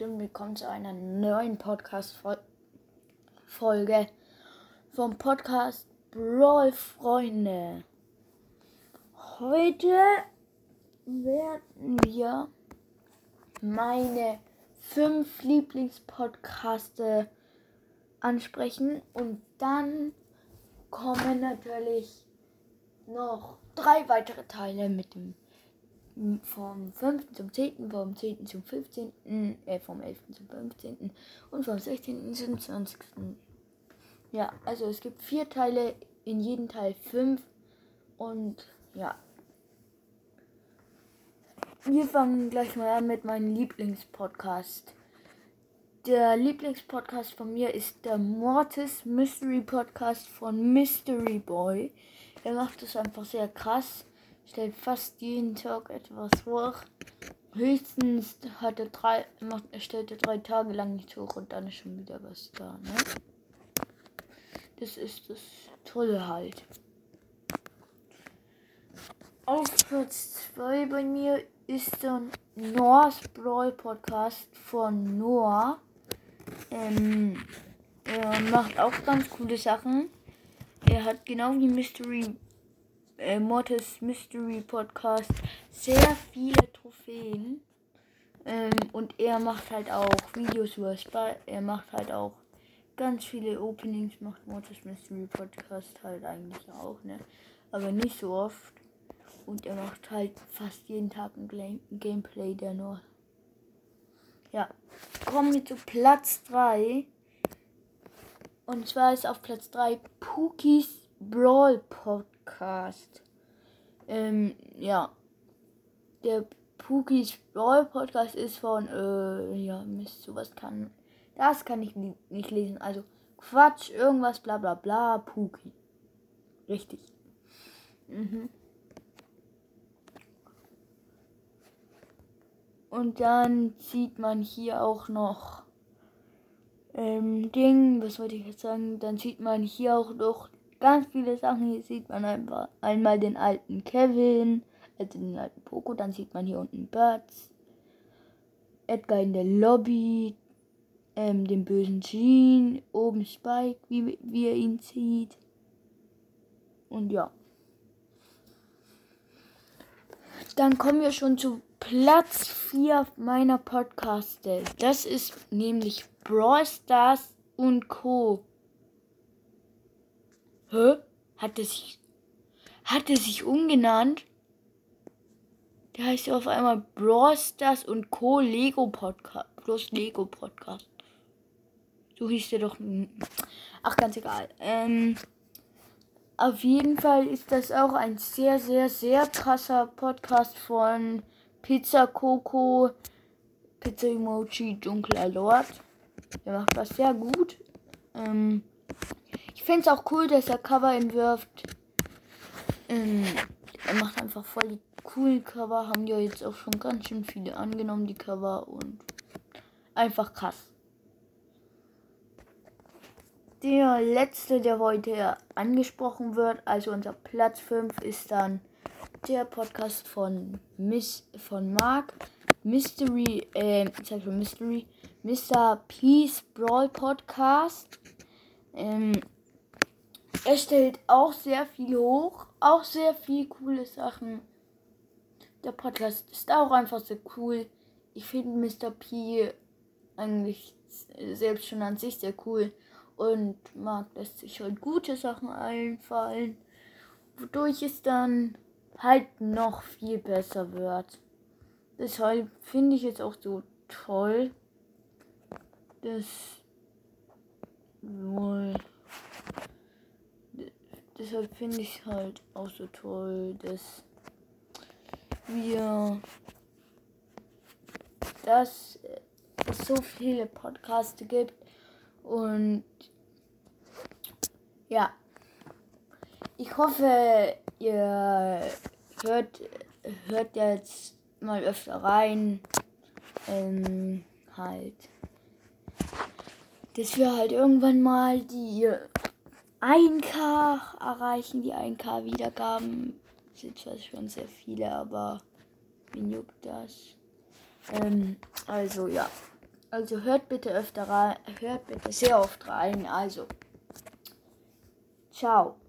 willkommen zu einer neuen Podcast-Folge vom Podcast Brawl Freunde. Heute werden wir meine fünf Lieblingspodcaste ansprechen und dann kommen natürlich noch drei weitere Teile mit dem vom 5. zum 10., vom 10. zum 15., äh, vom 11. zum 15. und vom 16. zum 20. Ja, also es gibt vier Teile, in jedem Teil fünf und ja. Wir fangen gleich mal an mit meinem Lieblingspodcast. Der Lieblingspodcast von mir ist der Mortis Mystery Podcast von Mystery Boy. Er macht es einfach sehr krass stellt fast jeden Tag etwas hoch. Höchstens hat er drei, macht, er stellt er drei Tage lang nicht hoch und dann ist schon wieder was da, ne? Das ist das Tolle halt. Auf Platz 2 bei mir ist dann Noah's Brawl Podcast von Noah. Ähm, er macht auch ganz coole Sachen. Er hat genau wie Mystery äh, Mortis Mystery Podcast sehr viele Trophäen. Ähm, und er macht halt auch Videos über Spy. Er macht halt auch ganz viele Openings, macht Mortis Mystery Podcast halt eigentlich auch, ne? Aber nicht so oft. Und er macht halt fast jeden Tag ein Game Gameplay, der nur. Ja. Kommen wir zu Platz 3. Und zwar ist auf Platz 3 Pookies Brawl Podcast. Podcast. Ähm, ja. Der Pookies Brawl Podcast ist von, äh, ja, Mist, sowas kann. Das kann ich nicht lesen. Also, Quatsch, irgendwas, bla bla bla, Pookie. Richtig. Mhm. Und dann sieht man hier auch noch ähm, Ding, was wollte ich jetzt sagen? Dann sieht man hier auch noch ganz viele Sachen. Hier sieht man einfach einmal den alten Kevin, also den alten Poco. Dann sieht man hier unten Birds, Edgar in der Lobby, ähm, den bösen Jean, oben Spike, wie, wie er ihn sieht. Und ja. Dann kommen wir schon zu Platz 4 meiner Podcaste. Das ist nämlich Brawl Stars und Co. Hä? Hat er sich. Hat er sich umgenannt? Der heißt ja auf einmal Brawl und Co. Lego Podcast. Plus Lego Podcast. So hieß der doch. Ach, ganz egal. Ähm, auf jeden Fall ist das auch ein sehr, sehr, sehr krasser Podcast von Pizza Coco, Pizza Emoji, Dunkler Lord. Der macht das sehr gut. Ähm, ich finde es auch cool, dass er Cover entwirft. Ähm, er macht einfach voll die coolen Cover. Haben ja jetzt auch schon ganz schön viele angenommen, die Cover. Und einfach krass. Der letzte, der heute angesprochen wird, also unser Platz 5, ist dann der Podcast von Miss von Mark. Mystery, äh, ich schon Mystery, Mr. Peace Brawl Podcast. Ähm, er stellt auch sehr viel hoch, auch sehr viel coole Sachen. Der Podcast ist auch einfach sehr cool. Ich finde Mr. P eigentlich selbst schon an sich sehr cool und mag, dass sich halt gute Sachen einfallen, wodurch es dann halt noch viel besser wird. Deshalb finde ich es auch so toll, dass wohl deshalb finde ich halt auch so toll, dass wir dass es so viele Podcasts gibt und ja, ich hoffe, ihr hört, hört jetzt mal öfter rein. Ähm, halt. Dass wir halt irgendwann mal die 1K erreichen, die 1K Wiedergaben. Sind zwar schon sehr viele, aber wen juckt das? Ähm, also ja. Also hört bitte öfter rein, hört bitte sehr oft rein. Also, ciao.